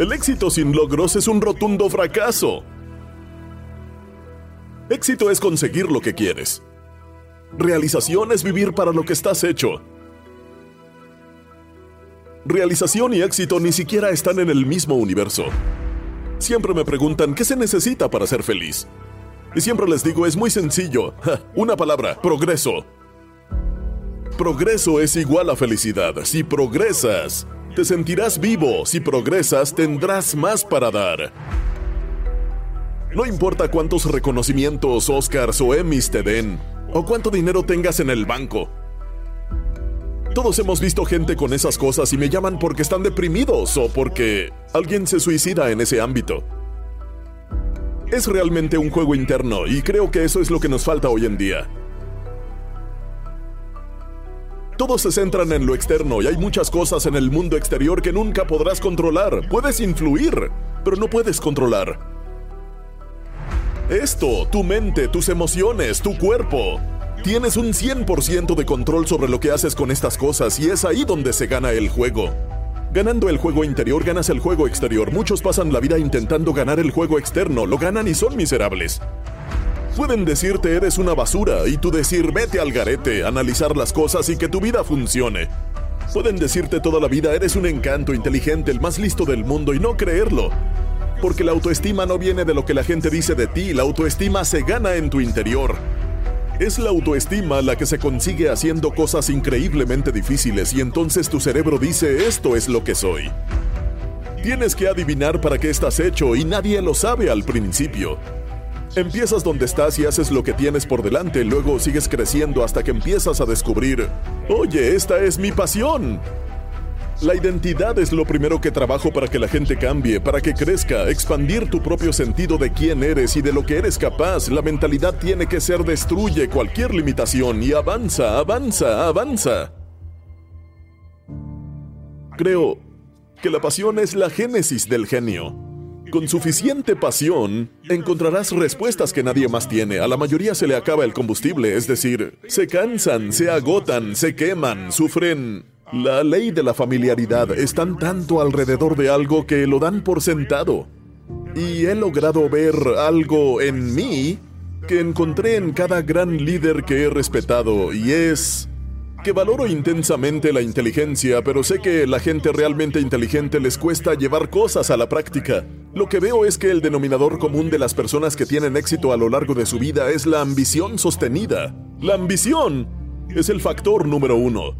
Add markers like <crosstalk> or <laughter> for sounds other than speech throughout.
El éxito sin logros es un rotundo fracaso. Éxito es conseguir lo que quieres. Realización es vivir para lo que estás hecho. Realización y éxito ni siquiera están en el mismo universo. Siempre me preguntan qué se necesita para ser feliz. Y siempre les digo, es muy sencillo. Una palabra, progreso. Progreso es igual a felicidad. Si progresas, te sentirás vivo. Si progresas, tendrás más para dar. No importa cuántos reconocimientos, Oscars o Emmys te den, o cuánto dinero tengas en el banco. Todos hemos visto gente con esas cosas y me llaman porque están deprimidos o porque alguien se suicida en ese ámbito. Es realmente un juego interno y creo que eso es lo que nos falta hoy en día. Todos se centran en lo externo y hay muchas cosas en el mundo exterior que nunca podrás controlar. Puedes influir, pero no puedes controlar. Esto, tu mente, tus emociones, tu cuerpo. Tienes un 100% de control sobre lo que haces con estas cosas y es ahí donde se gana el juego. Ganando el juego interior ganas el juego exterior. Muchos pasan la vida intentando ganar el juego externo, lo ganan y son miserables. Pueden decirte eres una basura y tú decir vete al garete, analizar las cosas y que tu vida funcione. Pueden decirte toda la vida eres un encanto inteligente, el más listo del mundo y no creerlo. Porque la autoestima no viene de lo que la gente dice de ti, la autoestima se gana en tu interior. Es la autoestima la que se consigue haciendo cosas increíblemente difíciles y entonces tu cerebro dice esto es lo que soy. Tienes que adivinar para qué estás hecho y nadie lo sabe al principio. Empiezas donde estás y haces lo que tienes por delante, luego sigues creciendo hasta que empiezas a descubrir, oye, esta es mi pasión. La identidad es lo primero que trabajo para que la gente cambie, para que crezca, expandir tu propio sentido de quién eres y de lo que eres capaz. La mentalidad tiene que ser destruye cualquier limitación y avanza, avanza, avanza. Creo que la pasión es la génesis del genio. Con suficiente pasión, encontrarás respuestas que nadie más tiene. A la mayoría se le acaba el combustible, es decir, se cansan, se agotan, se queman, sufren la ley de la familiaridad están tanto alrededor de algo que lo dan por sentado. Y he logrado ver algo en mí que encontré en cada gran líder que he respetado y es que valoro intensamente la inteligencia, pero sé que la gente realmente inteligente les cuesta llevar cosas a la práctica. Lo que veo es que el denominador común de las personas que tienen éxito a lo largo de su vida es la ambición sostenida. La ambición es el factor número uno.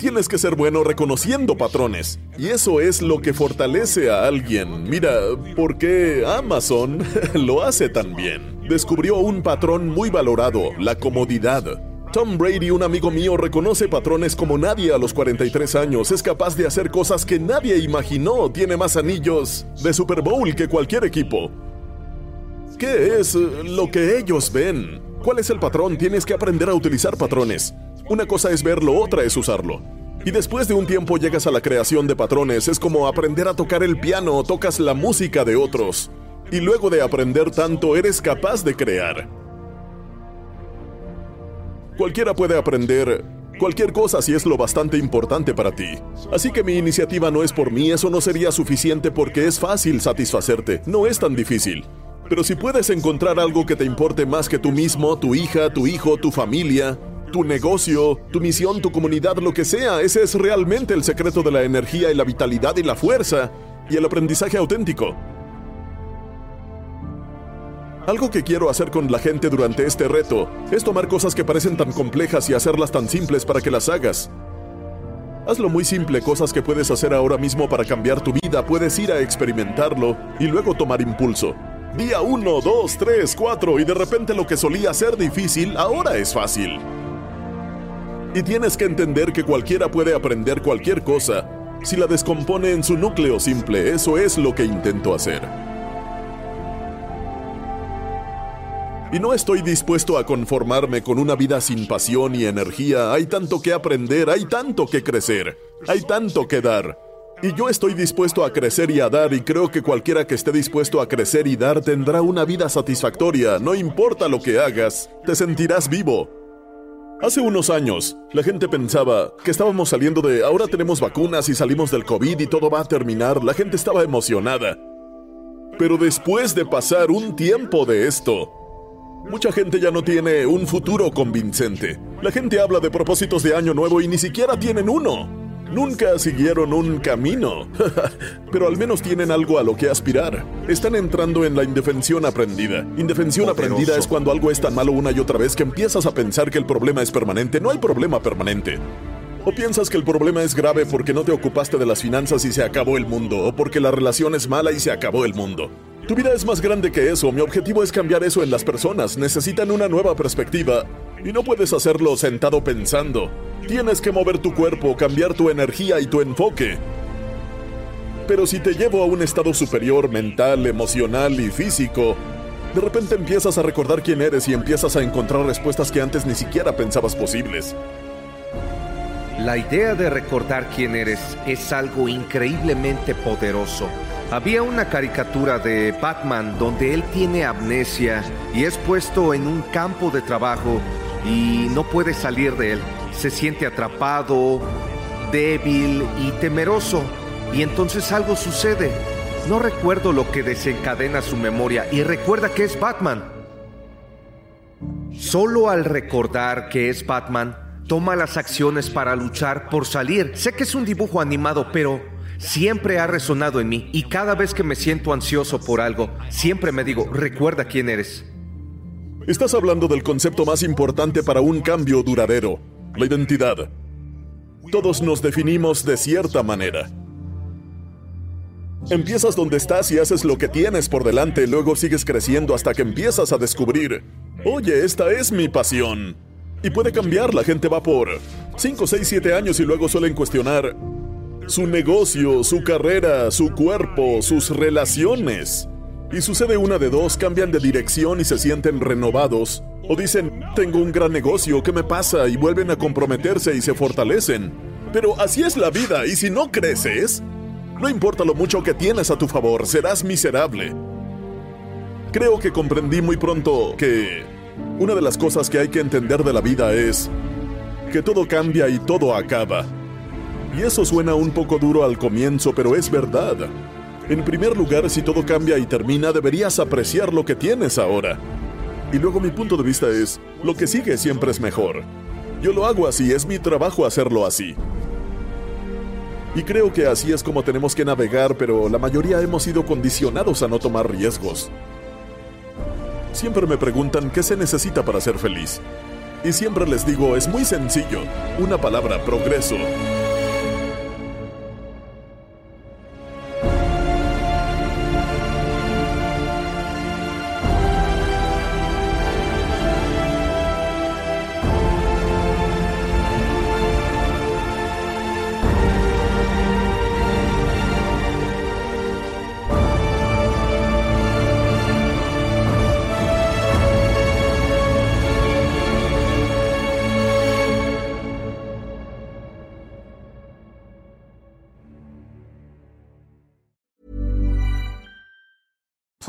Tienes que ser bueno reconociendo patrones. Y eso es lo que fortalece a alguien. Mira, ¿por qué Amazon <laughs> lo hace tan bien? Descubrió un patrón muy valorado, la comodidad. Tom Brady, un amigo mío, reconoce patrones como nadie a los 43 años. Es capaz de hacer cosas que nadie imaginó. Tiene más anillos de Super Bowl que cualquier equipo. ¿Qué es lo que ellos ven? ¿Cuál es el patrón? Tienes que aprender a utilizar patrones. Una cosa es verlo, otra es usarlo. Y después de un tiempo llegas a la creación de patrones, es como aprender a tocar el piano, tocas la música de otros. Y luego de aprender tanto, eres capaz de crear. Cualquiera puede aprender cualquier cosa si es lo bastante importante para ti. Así que mi iniciativa no es por mí, eso no sería suficiente porque es fácil satisfacerte, no es tan difícil. Pero si puedes encontrar algo que te importe más que tú mismo, tu hija, tu hijo, tu familia, tu negocio, tu misión, tu comunidad, lo que sea. Ese es realmente el secreto de la energía y la vitalidad y la fuerza y el aprendizaje auténtico. Algo que quiero hacer con la gente durante este reto es tomar cosas que parecen tan complejas y hacerlas tan simples para que las hagas. Hazlo muy simple, cosas que puedes hacer ahora mismo para cambiar tu vida, puedes ir a experimentarlo y luego tomar impulso. Día 1, 2, 3, 4 y de repente lo que solía ser difícil ahora es fácil. Y tienes que entender que cualquiera puede aprender cualquier cosa si la descompone en su núcleo simple. Eso es lo que intento hacer. Y no estoy dispuesto a conformarme con una vida sin pasión y energía. Hay tanto que aprender, hay tanto que crecer, hay tanto que dar. Y yo estoy dispuesto a crecer y a dar y creo que cualquiera que esté dispuesto a crecer y dar tendrá una vida satisfactoria. No importa lo que hagas, te sentirás vivo. Hace unos años, la gente pensaba que estábamos saliendo de ahora tenemos vacunas y salimos del COVID y todo va a terminar. La gente estaba emocionada. Pero después de pasar un tiempo de esto, Mucha gente ya no tiene un futuro convincente. La gente habla de propósitos de año nuevo y ni siquiera tienen uno. Nunca siguieron un camino, <laughs> pero al menos tienen algo a lo que aspirar. Están entrando en la indefensión aprendida. Indefensión aprendida es cuando algo es tan malo una y otra vez que empiezas a pensar que el problema es permanente. No hay problema permanente. O piensas que el problema es grave porque no te ocupaste de las finanzas y se acabó el mundo, o porque la relación es mala y se acabó el mundo. Tu vida es más grande que eso. Mi objetivo es cambiar eso en las personas. Necesitan una nueva perspectiva. Y no puedes hacerlo sentado pensando. Tienes que mover tu cuerpo, cambiar tu energía y tu enfoque. Pero si te llevo a un estado superior mental, emocional y físico, de repente empiezas a recordar quién eres y empiezas a encontrar respuestas que antes ni siquiera pensabas posibles. La idea de recordar quién eres es algo increíblemente poderoso. Había una caricatura de Batman donde él tiene amnesia y es puesto en un campo de trabajo y no puede salir de él. Se siente atrapado, débil y temeroso. Y entonces algo sucede. No recuerdo lo que desencadena su memoria y recuerda que es Batman. Solo al recordar que es Batman, toma las acciones para luchar por salir. Sé que es un dibujo animado, pero siempre ha resonado en mí y cada vez que me siento ansioso por algo, siempre me digo, recuerda quién eres. Estás hablando del concepto más importante para un cambio duradero, la identidad. Todos nos definimos de cierta manera. Empiezas donde estás y haces lo que tienes por delante, luego sigues creciendo hasta que empiezas a descubrir, oye, esta es mi pasión. Y puede cambiar, la gente va por 5, 6, 7 años y luego suelen cuestionar, su negocio, su carrera, su cuerpo, sus relaciones. Y sucede una de dos, cambian de dirección y se sienten renovados. O dicen, tengo un gran negocio, ¿qué me pasa? Y vuelven a comprometerse y se fortalecen. Pero así es la vida, y si no creces, no importa lo mucho que tienes a tu favor, serás miserable. Creo que comprendí muy pronto que una de las cosas que hay que entender de la vida es que todo cambia y todo acaba. Y eso suena un poco duro al comienzo, pero es verdad. En primer lugar, si todo cambia y termina, deberías apreciar lo que tienes ahora. Y luego mi punto de vista es, lo que sigue siempre es mejor. Yo lo hago así, es mi trabajo hacerlo así. Y creo que así es como tenemos que navegar, pero la mayoría hemos sido condicionados a no tomar riesgos. Siempre me preguntan qué se necesita para ser feliz. Y siempre les digo, es muy sencillo, una palabra, progreso.